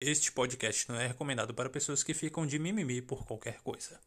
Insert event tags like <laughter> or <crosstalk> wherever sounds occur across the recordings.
Este podcast não é recomendado para pessoas que ficam de mimimi por qualquer coisa.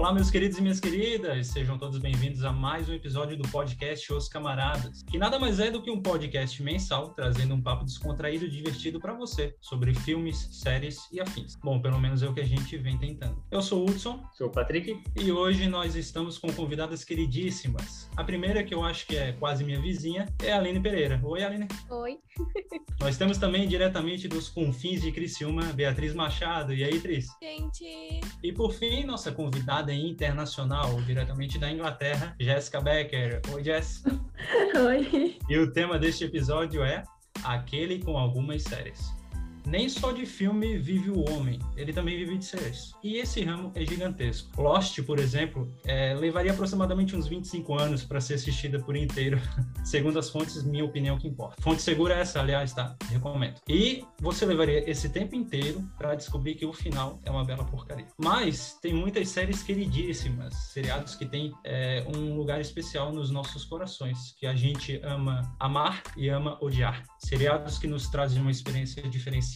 Olá, meus queridos e minhas queridas, sejam todos bem-vindos a mais um episódio do podcast Os Camaradas, que nada mais é do que um podcast mensal trazendo um papo descontraído e divertido para você sobre filmes, séries e afins. Bom, pelo menos é o que a gente vem tentando. Eu sou o Hudson. Sou o Patrick. E hoje nós estamos com convidadas queridíssimas. A primeira, que eu acho que é quase minha vizinha, é a Aline Pereira. Oi, Aline. Oi. <laughs> nós temos também diretamente dos confins de Criciúma, Beatriz Machado. E aí, Tris? Gente. E por fim, nossa convidada internacional, diretamente da Inglaterra, Jéssica Becker. Oi, Jess. <laughs> Oi. E o tema deste episódio é Aquele com algumas séries nem só de filme vive o homem, ele também vive de séries. E esse ramo é gigantesco. Lost, por exemplo, é, levaria aproximadamente uns 25 anos para ser assistida por inteiro, <laughs> segundo as fontes, minha opinião que importa. Fonte segura é essa, aliás, tá? Recomendo. E você levaria esse tempo inteiro para descobrir que o final é uma bela porcaria. Mas tem muitas séries queridíssimas, seriados que têm é, um lugar especial nos nossos corações, que a gente ama amar e ama odiar. Seriados que nos trazem uma experiência diferenciada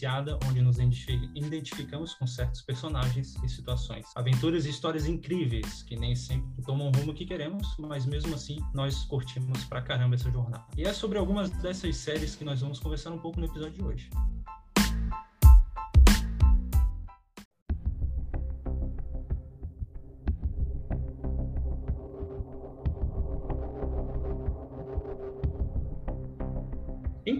onde nos identificamos com certos personagens e situações. Aventuras e histórias incríveis, que nem sempre tomam o rumo que queremos, mas mesmo assim nós curtimos pra caramba essa jornada. E é sobre algumas dessas séries que nós vamos conversar um pouco no episódio de hoje.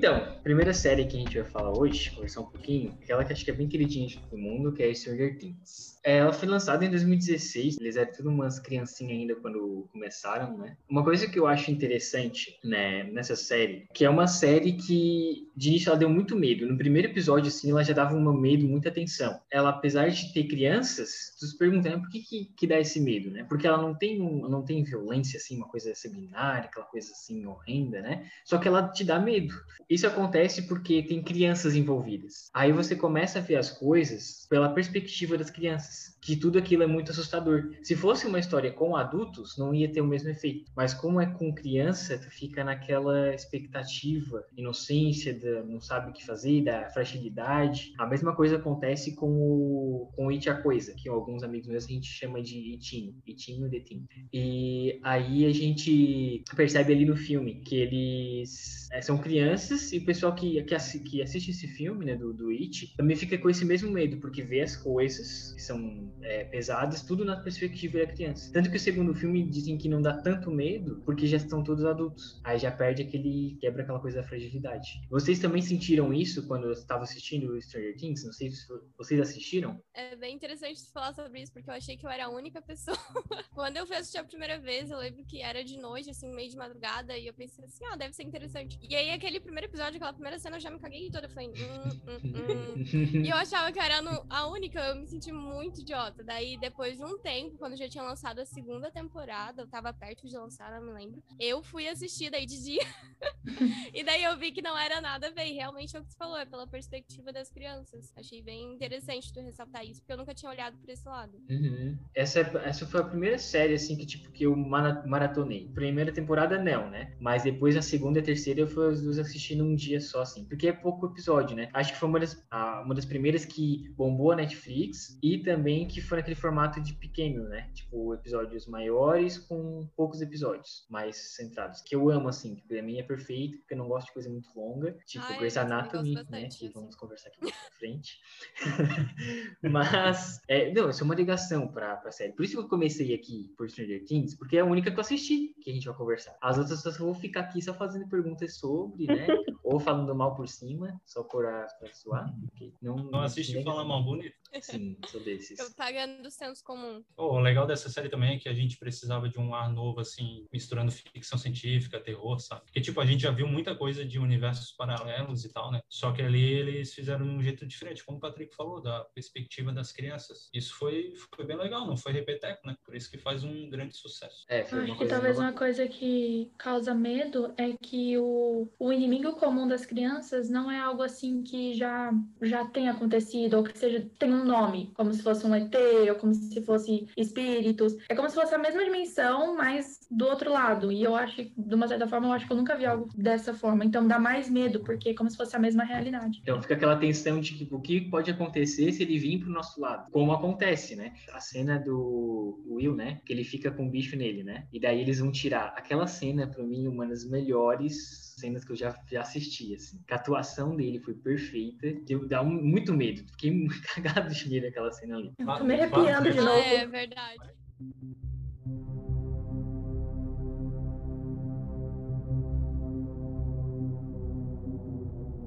Então, primeira série que a gente vai falar hoje, conversar um pouquinho, aquela que acho que é bem queridinha de todo mundo, que é Stranger Things. É, ela foi lançada em 2016, eles eram tudo umas criancinhas ainda quando começaram, né? Uma coisa que eu acho interessante, né, nessa série, que é uma série que, de início, ela deu muito medo. No primeiro episódio, assim, ela já dava um medo, muita atenção. Ela, apesar de ter crianças, tu se pergunta, né, por que, que, que dá esse medo, né? Porque ela não tem, um, não tem violência, assim, uma coisa seminária, aquela coisa, assim, horrenda, né? Só que ela te dá medo. Isso acontece porque tem crianças envolvidas. Aí você começa a ver as coisas pela perspectiva das crianças Yes. Que tudo aquilo é muito assustador. Se fosse uma história com adultos, não ia ter o mesmo efeito. Mas como é com criança, tu fica naquela expectativa, inocência, de, não sabe o que fazer, da fragilidade. A mesma coisa acontece com o, com o It a Coisa, que alguns amigos meus a gente chama de Itinho, Itinho de Tim. E aí a gente percebe ali no filme que eles é, são crianças e o pessoal que, que, que assiste esse filme, né, do, do It, também fica com esse mesmo medo, porque vê as coisas que são é, pesadas, tudo na perspectiva da criança. Tanto que o segundo filme dizem que não dá tanto medo, porque já estão todos adultos. Aí já perde aquele. quebra aquela coisa da fragilidade. Vocês também sentiram isso quando estavam assistindo o Stranger Things? Não sei se vocês assistiram. É bem interessante falar sobre isso, porque eu achei que eu era a única pessoa. <laughs> quando eu fui assistir a primeira vez, eu lembro que era de noite, assim, meio de madrugada, e eu pensei assim, ah, deve ser interessante. E aí, aquele primeiro episódio, aquela primeira cena, eu já me caguei toda. Eu falei, hum, hum, hum. <laughs> e eu achava que eu era a única, eu me senti muito idiota Daí, depois de um tempo, quando já tinha lançado a segunda temporada, eu tava perto de lançar, não me lembro. Eu fui assistir daí de dia. <laughs> e daí eu vi que não era nada a. E realmente é o que você falou, é pela perspectiva das crianças. Achei bem interessante tu ressaltar isso, porque eu nunca tinha olhado por esse lado. Uhum. Essa, essa foi a primeira série, assim, que, tipo, que eu maratonei. Primeira temporada, não, né? Mas depois, na segunda e terceira, eu fui as duas assistindo um dia só, assim. Porque é pouco episódio, né? Acho que foi uma das, uma das primeiras que bombou a Netflix e também que foi naquele formato de pequeno, né? Tipo, episódios maiores com poucos episódios mais centrados. Que eu amo, assim, que pra mim é perfeito, porque eu não gosto de coisa muito longa. Tipo, Ai, Grey's Anatomy, né? Que vamos conversar aqui pra frente. <laughs> Mas, é, não, isso é uma ligação pra, pra série. Por isso que eu comecei aqui por Stranger Things, porque é a única que eu assisti que a gente vai conversar. As outras pessoas vou ficar aqui só fazendo perguntas sobre, né? <laughs> Ou falando mal por cima, só por a, pra zoar. Não, não assiste e fala mal bonito. Sim, sou desses. Eu pagando do senso comum. Oh, o legal dessa série também é que a gente precisava de um ar novo, assim, misturando ficção científica, terror, sabe? Porque, tipo, a gente já viu muita coisa de universos paralelos e tal, né? Só que ali eles fizeram de um jeito diferente, como o Patrick falou, da perspectiva das crianças. Isso foi, foi bem legal, não foi repeteco, né? Por isso que faz um grande sucesso. É, foi Acho que talvez nova. uma coisa que causa medo é que o, o inimigo comum das crianças não é algo assim que já, já tem acontecido, ou que seja, tem um nome, como se fosse um ET, ou como se fosse espíritos. É como se fosse a mesma dimensão, mas do outro lado. E eu acho, de uma certa forma, eu acho que eu nunca vi algo dessa forma. Então dá mais medo, porque é como se fosse a mesma realidade. Então fica aquela tensão de tipo, o que pode acontecer se ele vir pro nosso lado? Como acontece, né? A cena do Will, né? Que ele fica com o bicho nele, né? E daí eles vão tirar. Aquela cena, para mim, uma das melhores cenas que eu já, já assisti, assim. A atuação dele foi perfeita. Deu, dá um, muito medo. Fiquei <laughs> cagado de medo aquela cena ali. Eu tô me arrepiando de novo. É verdade.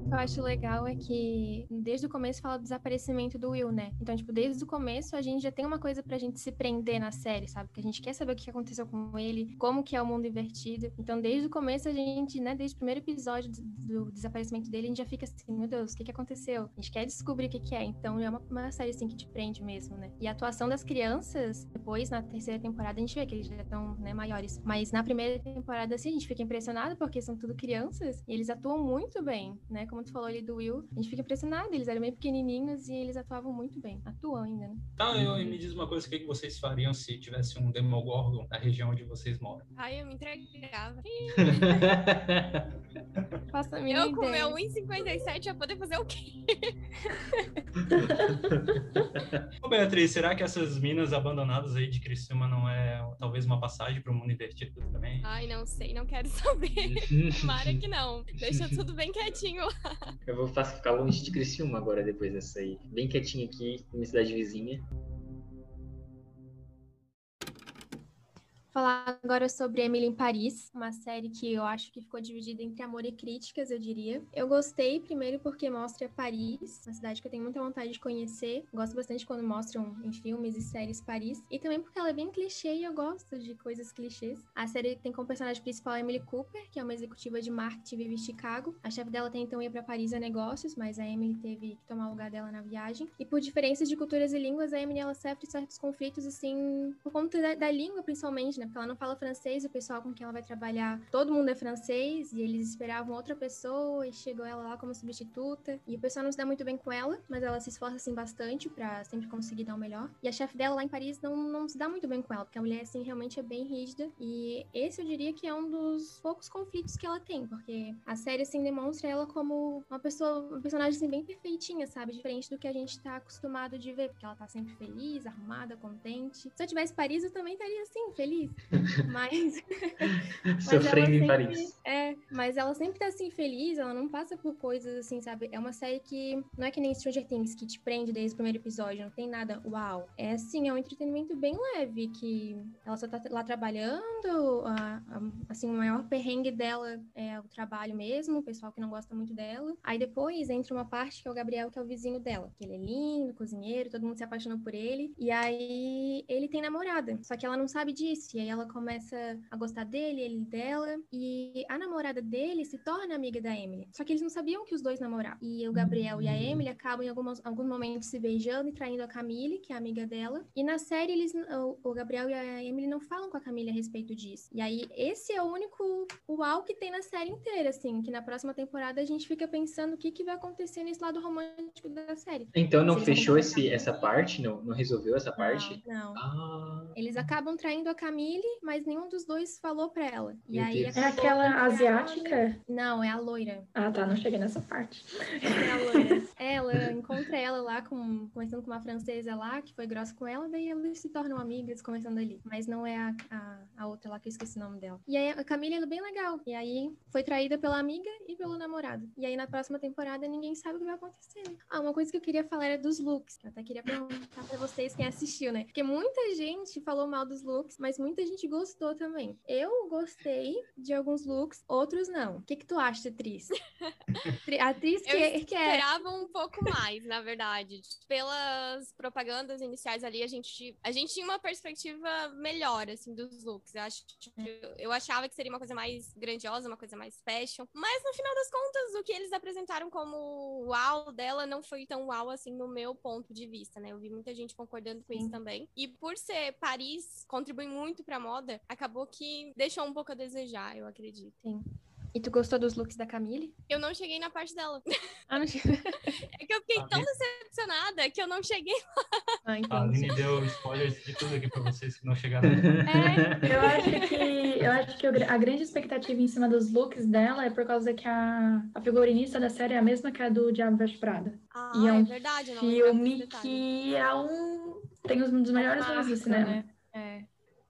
Que eu acho legal é que desde o começo fala do desaparecimento do Will, né? Então, tipo, desde o começo a gente já tem uma coisa pra gente se prender na série, sabe? Que a gente quer saber o que aconteceu com ele, como que é o mundo invertido. Então, desde o começo a gente, né, desde o primeiro episódio do, desaparecimento dele, a gente já fica assim, meu Deus, o que que aconteceu? A gente quer descobrir o que que é. Então, é uma, uma série assim que te prende mesmo, né? E a atuação das crianças, depois na terceira temporada a gente vê que eles já estão, né, maiores. Mas na primeira temporada assim, a gente fica impressionado porque são tudo crianças e eles atuam muito bem, né? Como como tu falou ali do Will, a gente fica impressionado. Eles eram bem pequenininhos e eles atuavam muito bem. Atuam ainda, né? Tá, eu, me diz uma coisa, o que, que vocês fariam se tivesse um Demogorgon na região onde vocês moram? Ai, eu me entregava. <laughs> Faça a minha Eu com meu 1,57 ia poder fazer o quê? Ô, Beatriz, será que essas minas abandonadas aí de Criciúma não é talvez uma passagem para o mundo invertido também? Ai, não sei, não quero saber. <laughs> Tomara que não. Deixa tudo bem quietinho lá. Eu vou ficar longe de Criciúma agora, depois dessa aí. Bem quietinho aqui, minha cidade vizinha. Falar agora sobre Emily em Paris, uma série que eu acho que ficou dividida entre amor e críticas, eu diria. Eu gostei, primeiro, porque mostra Paris, uma cidade que eu tenho muita vontade de conhecer. Gosto bastante quando mostram em filmes e séries Paris. E também porque ela é bem clichê e eu gosto de coisas clichês. A série tem como personagem principal a Emily Cooper, que é uma executiva de marketing vive em Chicago. A chefe dela até então ia para Paris a negócios, mas a Emily teve que tomar o lugar dela na viagem. E por diferenças de culturas e línguas, a Emily ela sofre certos conflitos, assim, por conta da, da língua, principalmente, né? Porque ela não fala francês, o pessoal com quem ela vai trabalhar, todo mundo é francês, e eles esperavam outra pessoa, e chegou ela lá como substituta. E o pessoal não se dá muito bem com ela, mas ela se esforça, assim, bastante pra sempre conseguir dar o melhor. E a chefe dela lá em Paris não, não se dá muito bem com ela, porque a mulher, assim, realmente é bem rígida. E esse eu diria que é um dos poucos conflitos que ela tem, porque a série, assim, demonstra ela como uma pessoa, uma personagem, assim, bem perfeitinha, sabe? Diferente do que a gente tá acostumado de ver, porque ela tá sempre feliz, arrumada, contente. Se eu tivesse Paris, eu também estaria, assim, feliz. <laughs> Mas. <laughs> mas Sofrendo em Paris. É, mas ela sempre tá assim feliz, ela não passa por coisas assim, sabe? É uma série que não é que nem Stranger Things, que te prende desde o primeiro episódio, não tem nada uau. É assim, é um entretenimento bem leve, que ela só tá lá trabalhando, a- a- assim, o maior perrengue dela é o trabalho mesmo, o pessoal que não gosta muito dela. Aí depois entra uma parte que é o Gabriel, que é o vizinho dela, que ele é lindo, cozinheiro, todo mundo se apaixonou por ele. E aí ele tem namorada, só que ela não sabe disso. E aí ela começa a gostar dele, ele dela. E a namorada dele se torna amiga da Emily. Só que eles não sabiam que os dois namoravam. E o Gabriel e a Emily acabam em algumas, alguns momentos se beijando e traindo a Camille, que é amiga dela. E na série, eles, o, Gabriel e a Emily não falam com a Camille a respeito disso. E aí, esse é o único uau que tem na série inteira, assim. Que na próxima temporada a gente fica pensando o que, que vai acontecer nesse lado romântico da série. Então não fechou esse, essa parte? Não, não resolveu essa parte? Não. não. Ah, Eles acabam traindo a Camille, mas nenhum dos dois falou pra ela. E Meu aí. É aquela que ela- asiática? Não, é a loira. Ah, tá, não cheguei nessa parte. É a loira. ela encontra ela lá, com, conversando com uma francesa lá, que foi grossa com ela, daí eles se tornam amigas, conversando ali. Mas não é a, a, a outra lá que eu esqueci o nome dela. E aí a Camille é bem legal. E aí foi traída pela amiga e pelo namorado. E aí na próxima temporada ninguém sabe o que vai acontecer. né? Ah, uma coisa que eu queria falar era dos looks. Eu até queria perguntar pra vocês quem assistiu, né? Porque muita gente falou mal dos looks, mas muita gente gostou também. Eu gostei de alguns looks, outros não. O que, que tu acha, atriz? <laughs> A atriz que, Eu que é. esperava um pouco mais, na verdade. Pelas propagandas iniciais ali, a gente, a gente tinha uma perspectiva melhor, assim, dos looks. Eu, acho, eu, eu achava que seria uma coisa mais grandiosa, uma coisa mais fashion. Mas, no final das contas, o que eles apresentaram como uau dela não foi tão uau, assim, no meu ponto de vista, né? Eu vi muita gente concordando com isso também. E por ser Paris, contribui muito pra moda, acabou que deixou um pouco a desejar, eu acredito. E tu gostou dos looks da Camille? Eu não cheguei na parte dela. Ah, não <laughs> É que eu fiquei Ah, tão decepcionada que eu não cheguei. ah, A entendi. Aline deu spoilers de tudo aqui pra vocês que não chegaram. É, Eu acho que, eu acho que a grande expectativa em cima dos looks dela é por causa que a, a figurinista da série é a mesma que a do Diabo Veste Prada. Ah, E é um verdade, eu não Filme que é um. Tem um dos melhores filmes do cinema. né?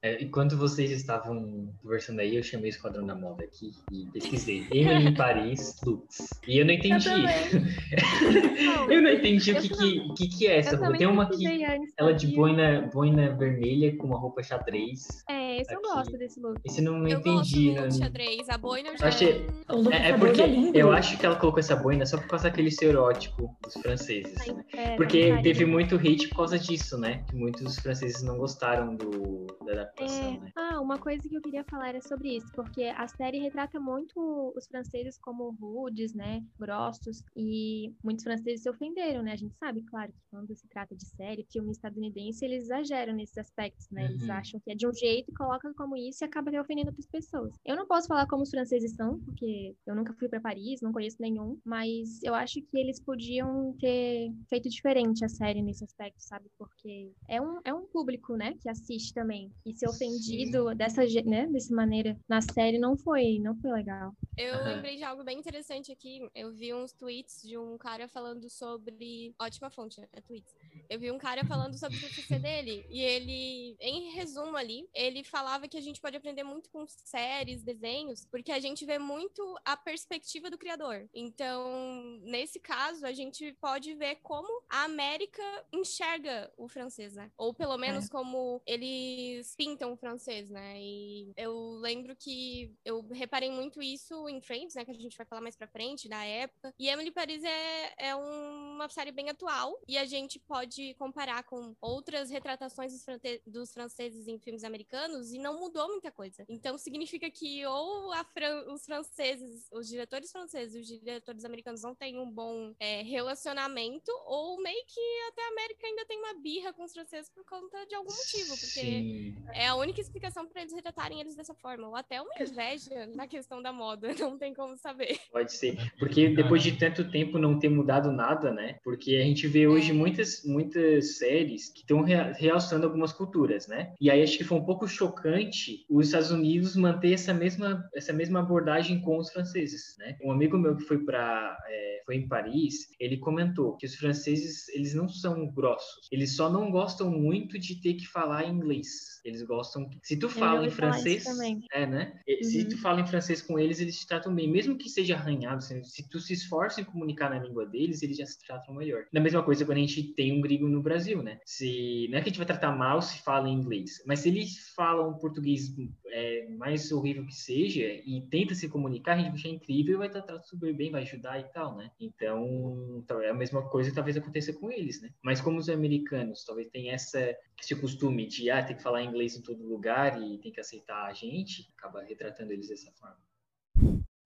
É. É, enquanto vocês estavam conversando aí, eu chamei o Esquadrão da Moda aqui e pesquisei. <laughs> Emily em Paris, looks. E eu não Eu entendi. também. <laughs> Eu não entendi o Eu que, que, que, que é essa Eu roupa. Tem uma antes, ela de sabia? boina, boina vermelha com uma roupa xadrez. É, esse eu gosto desse look. Esse eu não, não Eu entendi. gosto né? xadrez. A boina eu já... Achei- É, é porque é lindo. eu acho que ela colocou essa boina só por causa daquele estereótipo dos franceses. Ai, né? é, Porque teve muito hate por causa disso, né? Que muitos franceses não gostaram do, da adaptação, É, né? ah, uma coisa que eu queria falar era sobre isso, porque a série retrata muito os franceses como rudes, né, grossos, e muitos franceses se ofenderam, né? A gente sabe, claro, que quando se trata de série, filme estadunidense, eles exageram nesses aspectos, né? Eles Uhum. acham que é de um jeito e colocam como isso e acaba ofendendo outras pessoas. Eu não posso falar como os franceses são, porque eu nunca fui para Paris, não conheço nenhum, mas eu acho que eles podiam ter feito diferente a série nesse aspecto, sabe? Porque é um, é um público, né, que assiste também. E ser ofendido dessa, né, dessa maneira na série não foi, não foi legal. Eu Aham. lembrei de algo bem interessante aqui. Eu vi uns tweets de um cara falando sobre. Ótima fonte, é tweets. Eu vi um cara falando sobre o TCC dele. E ele, em resumo ali, ele falava que a gente pode aprender muito com séries, desenhos, porque a gente vê muito a perspectiva do criador. Então, nesse caso, a gente pode ver como a América enxerga o francês, né? Ou pelo menos como eles pintam o francês, né? E eu lembro que eu reparei muito isso em Friends, né? Que a gente vai falar mais pra frente, da época. E Emily Paris é, é uma série bem atual. E a gente pode comparar com outras retratações dos, frante- dos franceses em filmes americanos e não mudou muita coisa. Então significa que ou a Fran- os franceses, os diretores franceses e os diretores americanos não têm um bom é, relacionamento, ou meio que até a América ainda tem uma birra com os franceses por conta de algum motivo. Porque Sim. é a única explicação pra eles retratarem eles dessa forma. Ou até uma inveja na questão da moda. <laughs> Não tem como saber. Pode ser. Porque depois de tanto tempo não ter mudado nada, né? Porque a gente vê hoje É. muitas, muitas séries que estão rea- realçando algumas culturas, né? E aí acho que foi um pouco chocante os Estados Unidos manter essa mesma, essa mesma abordagem com os franceses, né? Um amigo meu que foi para foi em Paris, ele comentou que os franceses, eles não são grossos. Eles só não gostam muito de ter que falar inglês. Eles gostam... Se tu fala em francês... É, né? E Se Uhum. tu fala em francês com eles, eles te tratam bem. Mesmo que seja arranhado, se, se tu se esforça em comunicar na língua deles, eles já se tratam melhor. Da mesma coisa quando a gente tem um gringo no Brasil, né? Se, não é que a gente vai tratar mal se fala em inglês, mas se eles falam português é, mais horrível que seja e tenta se comunicar, a gente vai achar incrível e vai tratar super bem, vai ajudar e tal, né? Então, é a mesma coisa que talvez aconteça com eles, né? Mas como os americanos talvez tenham essa, esse costume de, ah, tem que falar inglês em todo lugar e tem que aceitar a gente, acaba retratando eles dessa forma.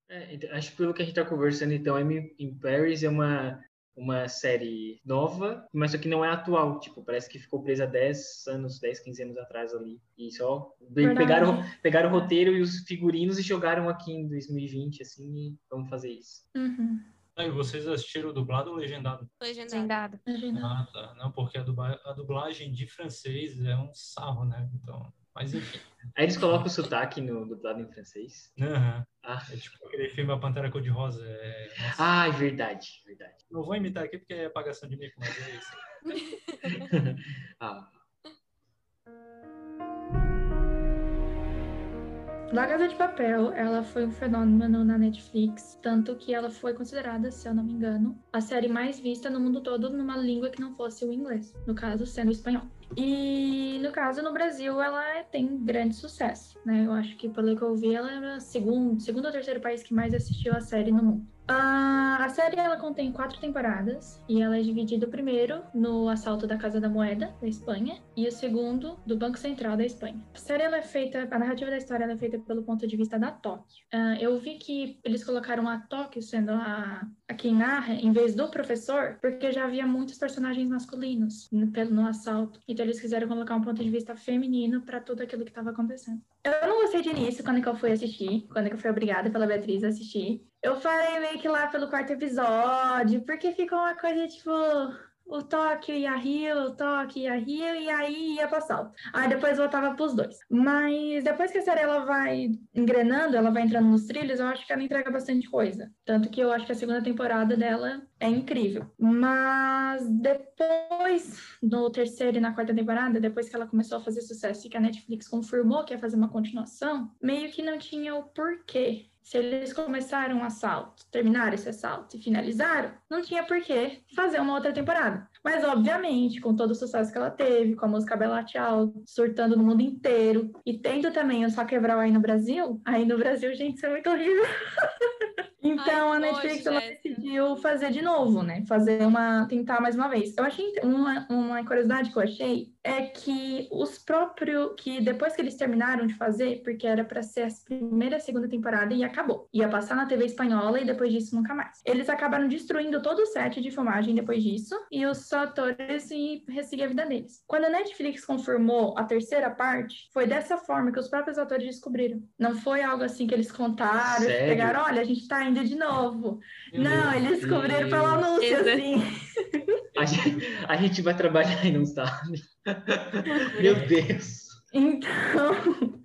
É, então, acho que pelo que a gente tá conversando, então, Emily in Paris é uma, uma série nova, mas só que não é atual. Tipo, parece que ficou presa 10 anos, 10, 15 anos atrás ali. E só Verdade. pegaram, pegaram o roteiro e os figurinos e jogaram aqui em 2020, assim, e vamos fazer isso. Uhum. Aí, vocês assistiram o dublado ou legendado? Legendado. Legendado. Ah, tá. Não, porque a, dubla- a dublagem de francês é um sarro, né? Então, mas enfim. Aí eles colocam o sotaque no dublado em francês. Aham. Ah, É tipo aquele filme A Pantera Cor-de-Rosa. É... ah é verdade, verdade. Não vou imitar aqui porque é apagação de mico, mas é isso. <laughs> Ah, La Casa de Papel, ela foi um fenômeno na Netflix, tanto que ela foi considerada, se eu não me engano, a série mais vista no mundo todo numa língua que não fosse o inglês, no caso sendo o espanhol. E no caso no Brasil ela tem grande sucesso, né? Eu acho que pelo que eu vi ela o segundo, segundo ou terceiro país que mais assistiu a série no mundo. Ah, a série ela contém quatro temporadas e ela é dividida primeiro no assalto da Casa da Moeda da Espanha e o segundo do Banco Central da Espanha. A série ela é feita, a narrativa da história é feita pelo ponto de vista da Tóquio. Ah, eu vi que eles colocaram a Tóquio sendo a, a quem narra, em vez do professor, porque já havia muitos personagens masculinos no, no assalto. Então eles quiseram colocar um ponto de vista feminino para tudo aquilo que estava acontecendo. Eu não gostei de início quando que eu fui assistir, quando que eu fui obrigada pela Beatriz a assistir. Eu parei meio que lá pelo quarto episódio, porque ficou uma coisa tipo o Tóquio e a Rio, o Tóquio e a Rio, e aí ia pra salto. Aí depois voltava pros dois. Mas depois que a série ela vai engrenando, ela vai entrando nos trilhos, eu acho que ela entrega bastante coisa. Tanto que eu acho que a segunda temporada dela é incrível. Mas depois, no terceiro e na quarta temporada, depois que ela começou a fazer sucesso e que a Netflix confirmou que ia fazer uma continuação, meio que não tinha o porquê se eles começaram um assalto, terminaram esse assalto e finalizaram, não tinha por que fazer uma outra temporada. Mas, obviamente, com todo o sucesso que ela teve, com a música Bela Tchau, surtando no mundo inteiro, e tendo também o Só Quebral aí no Brasil, aí no Brasil, gente, isso é muito horrível. <laughs> Então Ai, a Netflix ela decidiu fazer de novo, né? Fazer uma. tentar mais uma vez. Eu achei uma, uma curiosidade que eu achei é que os próprios. que depois que eles terminaram de fazer, porque era para ser a primeira e segunda temporada e acabou. Ia passar na TV espanhola e depois disso nunca mais. Eles acabaram destruindo todo o set de filmagem depois disso e os atores e resseguir a vida deles. Quando a Netflix confirmou a terceira parte, foi dessa forma que os próprios atores descobriram. Não foi algo assim que eles contaram, Sério? pegaram, olha, a gente tá indo de novo. Meu não, Deus. eles descobriram pelo anúncio, assim. <laughs> A gente, a gente vai trabalhar e não sabe. <laughs> Meu Deus. Então,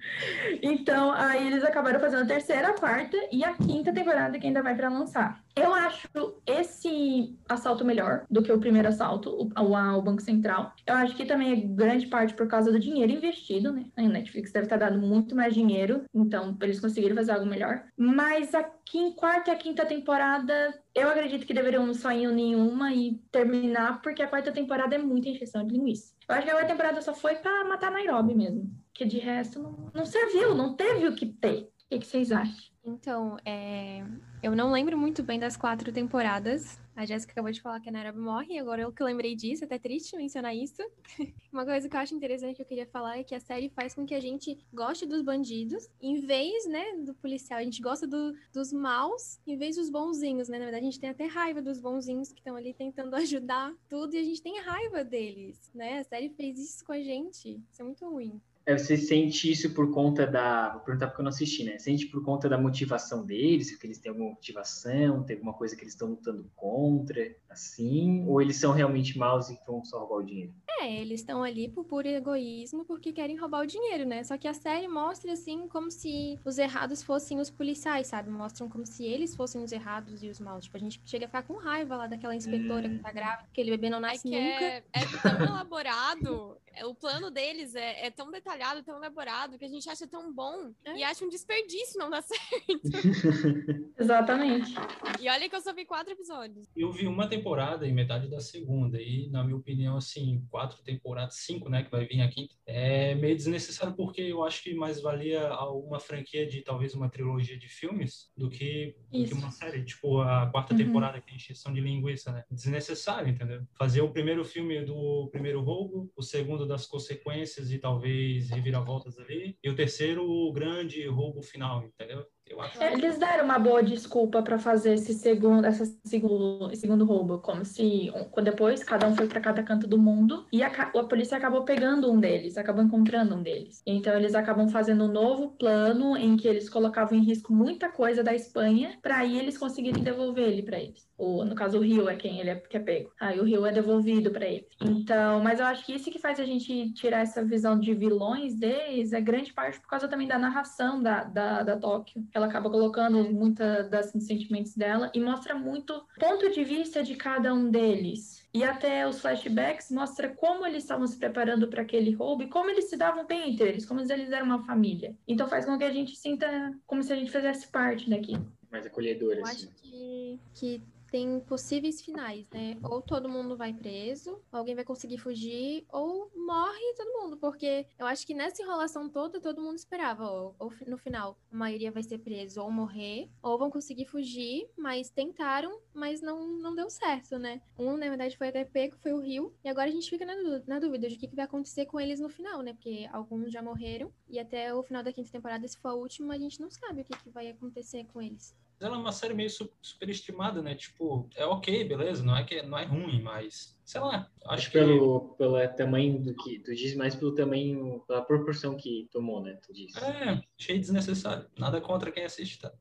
então, aí eles acabaram fazendo a terceira, a quarta e a quinta temporada que ainda vai para lançar. Eu acho esse assalto melhor do que o primeiro assalto, o, o, Banco Central. Eu acho que também é grande parte por causa do dinheiro investido, né? A Netflix deve ter dado muito mais dinheiro, então eles conseguiram fazer algo melhor. Mas aqui em quarta e a quinta temporada, eu acredito que deveriam só ir nenhuma e terminar, porque a quarta temporada é muita injeção de linguiça. Eu acho que a quarta temporada só foi para matar Nairobi mesmo. Que de resto não, não serviu, não teve o que ter. O que, que vocês acham? Então, é... eu não lembro muito bem das quatro temporadas. A Jéssica acabou de falar que a Nairobi morre, agora eu que lembrei disso, até triste mencionar isso. <laughs> Uma coisa que eu acho interessante que eu queria falar é que a série faz com que a gente goste dos bandidos, em vez, né, do policial. A gente gosta do, dos maus, em vez dos bonzinhos, né? Na verdade, a gente tem até raiva dos bonzinhos que estão ali tentando <laughs> ajudar tudo e a gente tem raiva deles, né? A série fez isso com a gente. Isso é muito ruim. É, você sente isso por conta da. Vou perguntar porque eu não assisti, né? Sente por conta da motivação deles, que eles têm alguma motivação, tem alguma coisa que eles estão lutando contra, assim? Ou eles são realmente maus e vão só roubar o dinheiro? É, eles estão ali por puro egoísmo, porque querem roubar o dinheiro, né? Só que a série mostra, assim, como se os errados fossem os policiais, sabe? Mostram como se eles fossem os errados e os maus. Tipo, a gente chega a ficar com raiva lá daquela inspetora hum. que tá grávida, aquele bebê não nasce é nunca. É, é tão <laughs> elaborado é, o plano deles é, é, tão detalhado, tão elaborado, que a gente acha tão bom é. e acha um desperdício não dar certo. <laughs> <laughs> Exatamente. E olha que eu só vi quatro episódios. Eu vi uma temporada e metade da segunda, e na minha opinião, assim, quatro temporadas, cinco, né, que vai vir a quinta, é meio desnecessário porque eu acho que mais valia uma franquia de talvez uma trilogia de filmes do que, do que uma série. Tipo, a quarta uhum. temporada que é encheção de linguiça, né? Desnecessário, entendeu? Fazer o primeiro filme do primeiro roubo, o segundo das consequências e talvez reviravoltas ali. E o terceiro, o grande roubo final, entendeu? Eu acho. Eles deram uma boa desculpa para fazer esse segundo, essa segundo, segundo roubo, como se um, depois cada um foi para cada canto do mundo e a, a, polícia acabou pegando um deles, acabou encontrando um deles. Então eles acabam fazendo um novo plano em que eles colocavam em risco muita coisa da Espanha para aí eles conseguirem devolver ele para eles. O, no caso o Rio é quem ele é que é pego. Aí o Rio é devolvido para ele. Então, mas eu acho que isso que faz a gente tirar essa visão de vilões deles é grande parte por causa também da narração da, da, da Tóquio ela acaba colocando muita das sentimentos dela e mostra muito ponto de vista de cada um deles. E até os flashbacks mostra como eles estavam se preparando para aquele roubo e como eles se davam bem entre eles, como se eles eram uma família. Então faz com que a gente sinta como se a gente fizesse parte daqui. Mais acolhedora, Eu assim. acho que, que tem possíveis finais, né? Ou todo mundo vai preso, alguém vai conseguir fugir, ou morre todo mundo, porque eu acho que nessa enrolação toda todo mundo esperava, ou, ou no final a maioria vai ser preso ou morrer, ou vão conseguir fugir, mas tentaram, mas não, não deu certo, né? Um, na verdade, foi até pego, foi o Rio, e agora a gente fica na, na dúvida de o que, que vai acontecer com eles no final, né? Porque alguns já morreram, e até o final da quinta temporada, se for a última, a gente não sabe o que, que vai acontecer com eles. Ela é uma série meio su superestimada, né? Tipo, é ok, beleza, não é que não é ruim, mas sei lá, acho, acho que pelo pelo tamanho do que tu diz, mais pelo tamanho, pela proporção que tomou, né? Tu diz. É, achei desnecessário. Nada contra quem assiste, tá?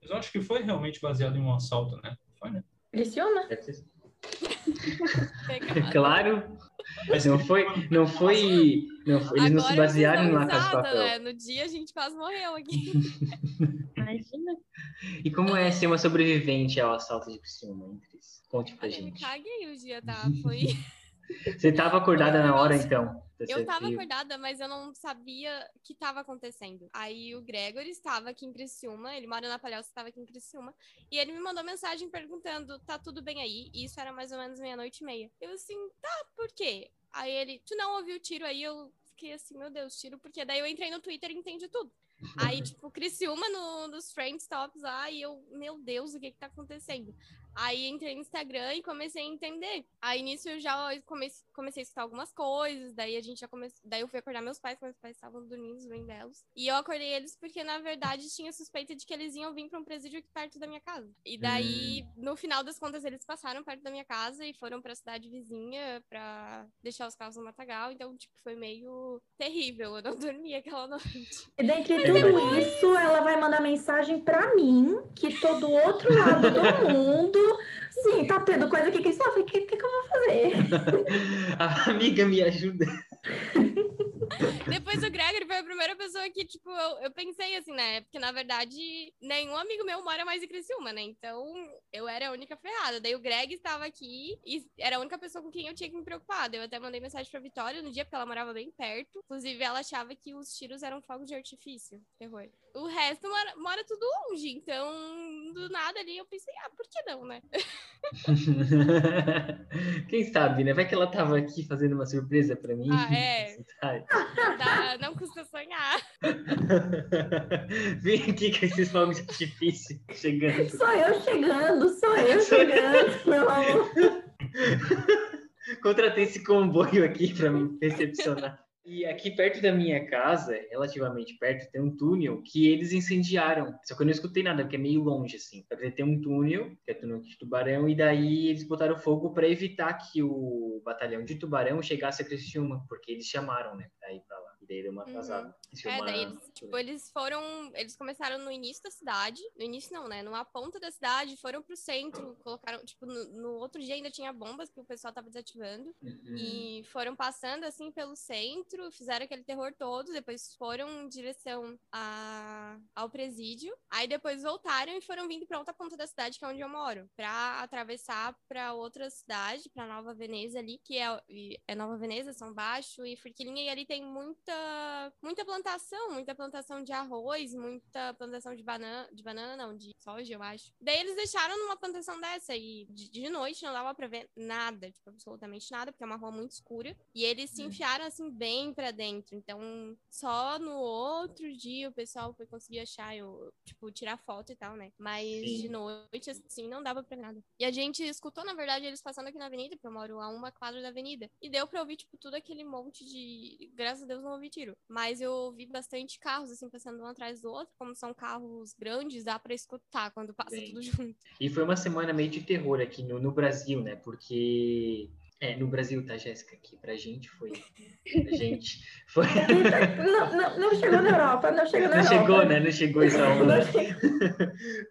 Mas eu acho que foi realmente baseado em um assalto, né? Foi, né? Criciúma? <laughs> <laughs> claro. Mas não foi, não foi, não foi eles não se basearam no Casa Papel. Né? No dia a gente quase morreu aqui. <laughs> Imagina. E como é ser uma sobrevivente ao assalto de Criciúma, Cris? Conte pra Olha, gente. Eu me caguei o dia, tá? Foi... Você estava acordada na hora, então? Eu estava acordada, mas eu não sabia o que estava acontecendo. Aí o Gregory estava aqui em Criciúma, ele mora na Palhoça, estava aqui em Criciúma, e ele me mandou mensagem perguntando, tá tudo bem aí? E isso era mais ou menos meia-noite e meia. Eu assim, tá, por quê? Aí ele, tu não ouviu o tiro? Aí eu fiquei assim, meu Deus, tiro, porque daí eu entrei no Twitter e entendi tudo. Aí, <laughs> tipo, Criciúma no, nos Friends Tops lá, e eu, meu Deus, o que que tá acontecendo? Aí entrei no Instagram e comecei a entender. Aí nisso eu já comecei, comecei a escutar algumas coisas, daí a gente já começou. Daí eu fui acordar meus pais, meus pais estavam dormindo, os bem belos. E eu acordei eles porque, na verdade, tinha suspeita de que eles iam vir para um presídio aqui perto da minha casa. E daí, hum. no final das contas, eles passaram perto da minha casa e foram para a cidade vizinha para deixar os carros no matagal. Então, tipo, foi meio terrível. Eu não <laughs> dormi aquela noite. E dentre tudo isso, ela vai mandar mensagem para mim, que tô do outro lado do <laughs> mundo sim, tá tendo coisa aqui que sofre, o que, que, que eu vou fazer? <laughs> amiga, me ajuda. <laughs> Depois o Gregory foi a primeira pessoa que, tipo, eu, eu pensei assim, né? Porque, na verdade, nenhum amigo meu mora mais em Criciúma, né? Então, eu era a única ferrada. Daí o Greg estava aqui e era a única pessoa com quem eu tinha que me preocupar. Eu até mandei mensagem pra Vitória no dia, porque ela morava bem perto. Inclusive, ela achava que os tiros eram fogos de artifício. Terror. O resto mora, mora tudo longe, então, do nada ali, eu pensei, ah, por que não, né? <laughs> Quem sabe, né? Vai que ela tava aqui fazendo uma surpresa pra mim. Ah, é. Dá, não custa sonhar. <laughs> Vem aqui com esses fogos de artifício chegando. Sou eu chegando, sou eu chegando, <laughs> meu amor. Contratei esse comboio aqui para me recepcionar. E aqui perto da minha casa, relativamente perto, tem um túnel que eles incendiaram. Só que eu não escutei nada, porque é meio longe, assim. Tem um túnel, que é o túnel de Tubarão, e daí eles botaram fogo para evitar que o batalhão de Tubarão chegasse a Criciúma, porque eles chamaram, né, deu uma uhum. atrasada. Uhum. É, daí eles, tipo, eles foram. Eles começaram no início da cidade. No início não, né? Numa ponta da cidade, foram pro centro, colocaram, tipo, no, no outro dia ainda tinha bombas que o pessoal tava desativando. Uhum. E foram passando assim pelo centro, fizeram aquele terror todo, depois foram em direção a, ao presídio. Aí depois voltaram e foram vindo pra outra ponta da cidade, que é onde eu moro, pra atravessar pra outra cidade, pra Nova Veneza ali, que é, é Nova Veneza, São Baixo e Forquilinha, e ali tem muita muita plantação, muita plantação de arroz, muita plantação de banana, de banana não, de soja, eu acho. Daí eles deixaram numa plantação dessa e de, de noite não dava pra ver nada, tipo, absolutamente nada, porque é uma rua muito escura. E eles se hum. enfiaram assim bem pra dentro. Então, só no outro dia o pessoal foi conseguir achar, eu, tipo, tirar foto e tal, né? Mas Sim. de noite, assim, não dava pra nada. E a gente escutou, na verdade, eles passando aqui na avenida, porque eu moro a uma quadra da avenida. E deu pra ouvir, tipo, tudo aquele monte de. Graças a Deus não ouvi tiro. Mas eu vi bastante carros, assim, passando um atrás do outro. Como são carros grandes, dá para escutar quando passa Bem. tudo <laughs> junto. E foi uma semana meio de terror aqui no, no Brasil, né? Porque é, no Brasil, tá, Jéssica? Aqui pra gente foi. Pra gente <laughs> foi. Não, não, não, chegou na Europa, não chegou na não Europa. Não chegou, né? Não chegou essa <laughs> onda.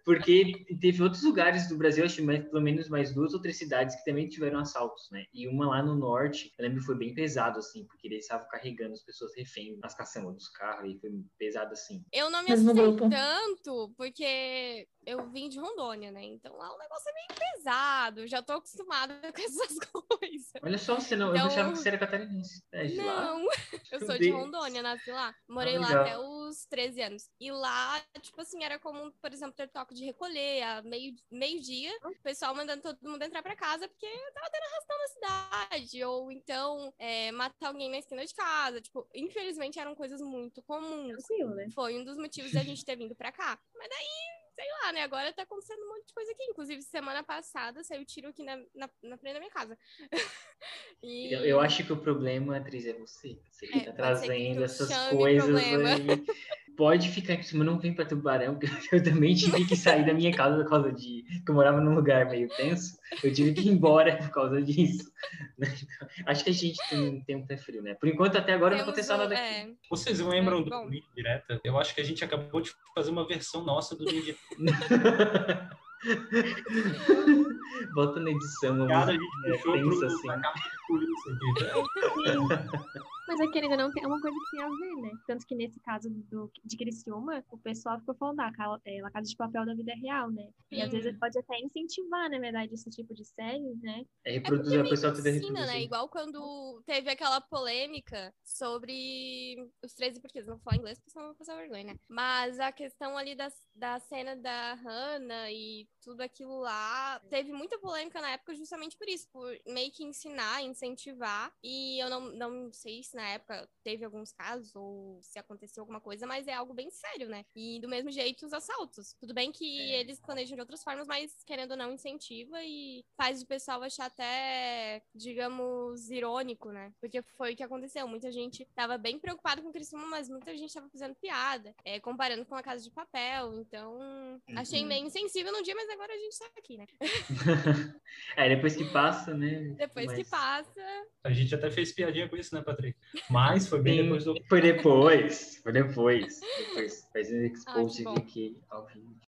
Porque teve outros lugares do Brasil, acho que pelo menos mais duas ou três cidades que também tiveram assaltos, né? E uma lá no norte, eu lembro que foi bem pesado, assim, porque eles estavam carregando as pessoas refém nas caçambas dos carros, e foi pesado assim. Eu não me assustei tanto, porque eu vim de Rondônia, né? Então lá o negócio é meio pesado, já tô acostumada <laughs> com essas coisas coisa. Olha só, você não, então... eu achava que você era catarinense. É de não, lá? <laughs> eu sou de Rondônia, nasci lá. Morei ah, lá até os 13 anos. E lá, tipo assim, era comum, por exemplo, ter toque de recolher a meio, meio-dia, o pessoal mandando todo mundo entrar pra casa porque tava tendo arrastão na cidade. Ou então é, matar alguém na esquina de casa. Tipo, infelizmente eram coisas muito comuns. Tranquilo, né? Foi um dos motivos da gente ter vindo pra cá. Mas daí sei lá, né? Agora tá acontecendo um monte de coisa aqui. Inclusive, semana passada saiu tiro aqui na, na, na frente da minha casa. <laughs> e... eu, eu, acho que o problema, atriz, é você. Você que é, tá trazendo essas coisas aí. <laughs> pode ficar em cima, não vem pra Tubarão, <laughs> porque eu também tive que sair da minha casa por causa de. que eu morava num lugar meio tenso. Eu tive que ir embora por causa disso. <laughs> Acho que a gente tem, tem um pé frio, né? Por enquanto, até agora não aconteceu nada aqui. É, Vocês lembram É, do bom. Linha Direta? Eu acho que a gente acabou de fazer uma versão nossa do Linha Direta. <laughs> Bota na edição, uma Cara, a gente puxou pro, assim. pra capa de polícia aqui. Mas aqui ainda não tem é uma coisa que tem a ver, né? Tanto que nesse caso do, de Criciúma, o pessoal ficou falando da ca- é, La Casa de Papel da vida real, né? E às vezes pode até incentivar, na verdade, esse tipo de série, né? É É reproduzir, porque a pessoa ensina, né? Igual quando teve aquela polêmica sobre os 13 porquês. Não vou falar inglês porque senão eu vou passar vergonha, né? Mas a questão ali da, da cena da Hannah e tudo aquilo lá, teve muita polêmica na época justamente por isso, por meio que ensinar, incentivar. E eu não, não sei se na época teve alguns casos ou se aconteceu alguma coisa, mas é algo bem sério, né? E do mesmo jeito os assaltos. Tudo bem que É. eles planejam de outras formas, mas querendo ou não incentiva e faz o pessoal achar até, digamos, irônico, né? Porque foi o que aconteceu. Muita gente tava bem preocupada com o Criciúma, mas muita gente tava fazendo piada, é, comparando com a Casa de Papel. Então, achei Uhum. meio insensível no dia, mas agora a gente tá aqui, né? <laughs> é, depois que passa, né? Depois que Mas- passa, A gente até fez piadinha com isso, né, Patrick? Mas foi bem Sim, depois do. Foi depois. Foi depois. Depois. Fazendo expose bom. aqui ao vivo.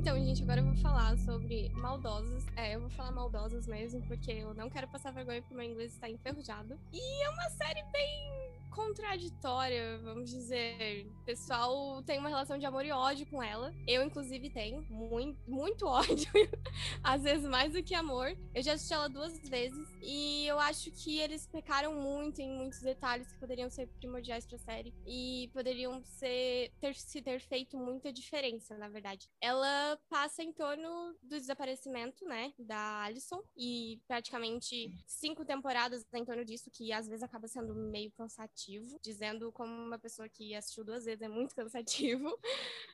Então, gente, agora eu vou falar sobre maldosas. É, eu vou falar maldosas mesmo, porque eu não quero passar vergonha porque meu inglês está enferrujado. E é uma série bem contraditória, vamos dizer. O pessoal tem uma relação de amor e ódio com ela. Eu, inclusive, tenho muito, muito <laughs> ódio. Às vezes mais do que amor. Eu já assisti ela duas vezes. E eu acho que eles pecaram muito em muitos detalhes que poderiam ser primordiais pra série. E poderiam ser, ter, se ter feito muita diferença, na verdade. Ela passa em torno do desaparecimento, né, da Alison. E praticamente cinco temporadas em torno disso, que às vezes acaba sendo meio cansativo. Dizendo como uma pessoa que assistiu duas vezes é muito <laughs> cansativo.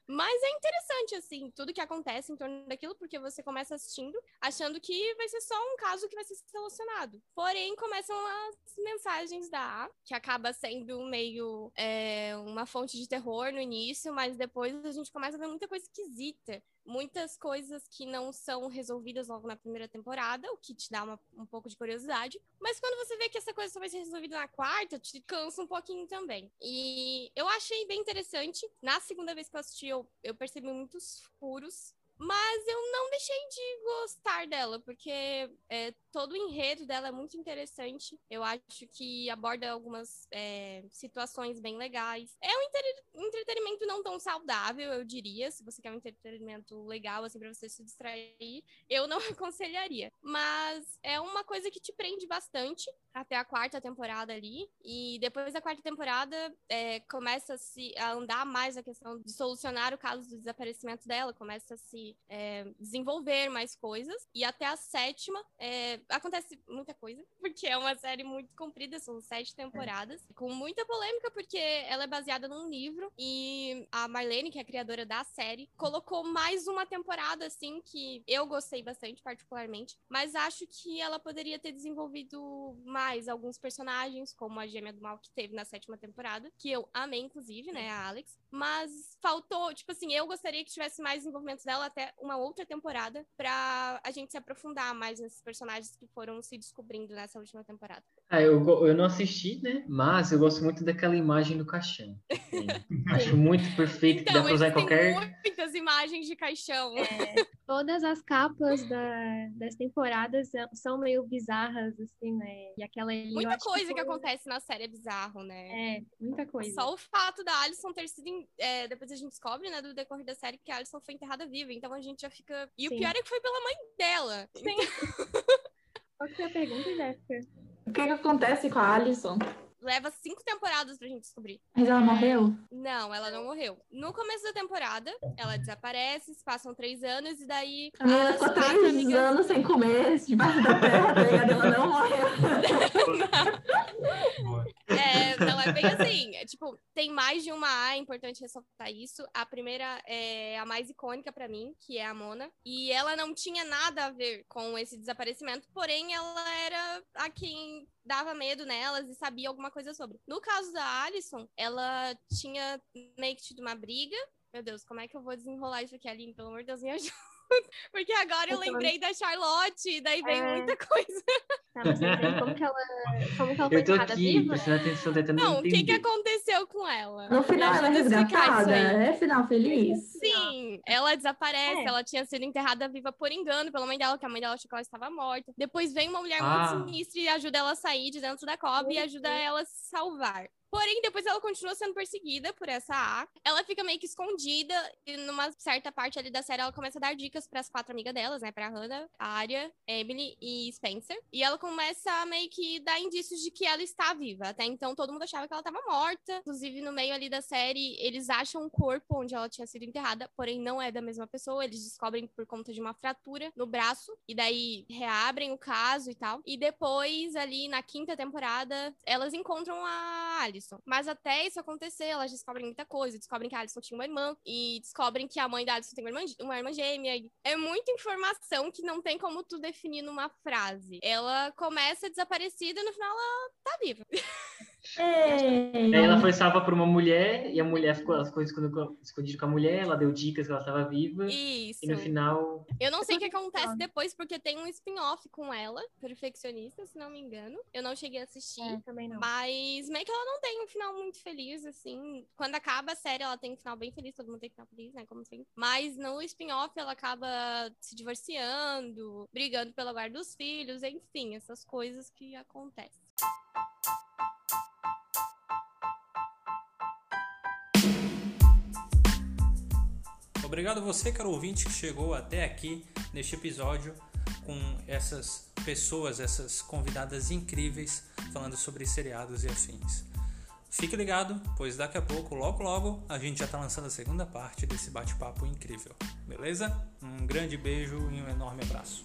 Mas é interessante, assim, tudo que acontece em torno daquilo, porque você começa assistindo achando que vai ser só um caso que vai ser solucionado. Porém, começam as mensagens da A, que acaba sendo meio é, uma fonte de terror no início, mas depois a gente começa a ver muita coisa esquisita. Muitas coisas que não são resolvidas logo na primeira temporada, o que te dá uma- um pouco de curiosidade. Mas quando você vê que essa coisa só vai ser resolvida na quarta, te cansa um pouquinho também. E eu achei bem interessante. Na segunda vez que eu assisti, eu, eu percebi muitos furos. Mas eu não deixei de gostar dela, porque é, todo o enredo dela é muito interessante. Eu acho que aborda algumas é, situações bem legais. É um entre- entretenimento não tão saudável, eu diria. Se você quer um entretenimento legal, assim, pra você se distrair, eu não <laughs> aconselharia. Mas é uma coisa que te prende bastante até a quarta temporada ali. E depois da quarta temporada, é, começa a, se, a andar mais a questão de solucionar o caso do desaparecimento dela, começa a se é, desenvolver mais coisas. E até a sétima, é, acontece muita coisa, <laughs> porque é uma série muito comprida, são sete temporadas, com muita polêmica, porque ela é baseada num livro. E a Marlene, que é a criadora da série, colocou mais uma temporada, assim, que eu gostei bastante, particularmente. Mas acho que ela poderia ter desenvolvido mais alguns personagens, como a Gêmea do Mal que teve na sétima temporada, que eu amei, inclusive, né, a Alex. Mas faltou, tipo assim, eu gostaria que tivesse mais desenvolvimento dela até uma outra temporada, pra a gente se aprofundar mais nesses personagens que foram se descobrindo nessa última temporada. Ah, eu, eu não assisti, né? Mas eu gosto muito daquela imagem do caixão. <laughs> Acho muito perfeito que dá pra usar em qualquer. muitas imagens de caixão. Todas as capas da- das temporadas são- meio bizarras, assim, né? E aquela ali, Muita coisa que foi- acontece na série é bizarro, né? É, muita coisa. Só o fato da Alison ter sido. É, depois a gente descobre, né, do decorrer da série, que a Alison foi enterrada viva. Então a gente já fica. E Sim. o pior é que foi pela mãe dela. Sim. Qual que foi a pergunta, Jéssica? O que, que acontece com a Alison? Leva cinco temporadas pra gente descobrir. Mas ela morreu? Não, ela não morreu. No começo da temporada, ela desaparece, se passam três anos, e daí A menina ficou três amigas. anos sem comer, debaixo da terra, tá? Ela não morreu. <laughs> É, não é bem assim. É, tipo, tem mais de uma A, é importante ressaltar isso. A primeira é a mais icônica para mim, que é a Mona. E ela não tinha nada a ver com esse desaparecimento, porém ela era a quem dava medo nelas e sabia alguma coisa sobre. No caso da Alison, ela tinha meio que tido uma briga. Meu Deus, como é que eu vou desenrolar isso aqui, Aline? Pelo amor de Deus, me <laughs> ajuda. Porque agora eu lembrei da Charlotte, e daí veio é... muita coisa. Tá, mas como que ela, como que ela foi Eu tô aqui, viva? prestando atenção, tentando Não, o que que aconteceu com ela? No final ela é resgatada, é final feliz? Sim, ela desaparece, é. ela tinha sido enterrada viva por engano pela mãe dela, que a mãe dela achou que ela estava morta. Depois vem uma mulher ah. muito sinistra e ajuda ela a sair de dentro da cova e ajuda ela a se salvar. Porém, depois ela continua sendo perseguida por essa A. Ela fica meio que escondida e numa certa parte ali da série ela começa a dar dicas para as quatro amigas delas, né, para Hannah, Arya, Emily e Spencer. E ela começa a meio que dar indícios de que ela está viva. Até então todo mundo achava que ela estava morta. Inclusive no meio ali da série, eles acham um corpo onde ela tinha sido enterrada, porém não é da mesma pessoa. Eles descobrem por conta de uma fratura no braço e daí reabrem o caso e tal. E depois ali na quinta temporada, elas encontram a Alice Alison. Mas até isso acontecer, elas descobrem muita coisa. Descobrem que a Alison tinha uma irmã. E descobrem que a mãe da Alison tem uma irmã, uma irmã gêmea. É muita informação que não tem como tu definir numa frase. Ela começa desaparecida e no final ela tá viva. <laughs> Aí ela foi salva por uma mulher e a mulher ficou, as coisas escondidas com a mulher, ela deu dicas que ela estava viva. Isso. E no final. Eu não sei o que acontece depois, porque tem um spin-off com ela, perfeccionista, se não me engano. Eu não cheguei a assistir. É, também não. Mas meio que ela não tem um final muito feliz, assim. Quando acaba a série, ela tem um final bem feliz, todo mundo tem um final feliz, né? Como sempre. Mas no spin-off, ela acaba se divorciando, brigando pela guarda dos filhos, enfim, essas coisas que acontecem. Obrigado você, caro ouvinte, que chegou até aqui neste episódio com essas pessoas, essas convidadas incríveis falando sobre seriados e afins. Fique ligado, pois daqui a pouco, logo logo, a gente já está lançando a segunda parte desse bate-papo incrível. Beleza? Um grande beijo e um enorme abraço.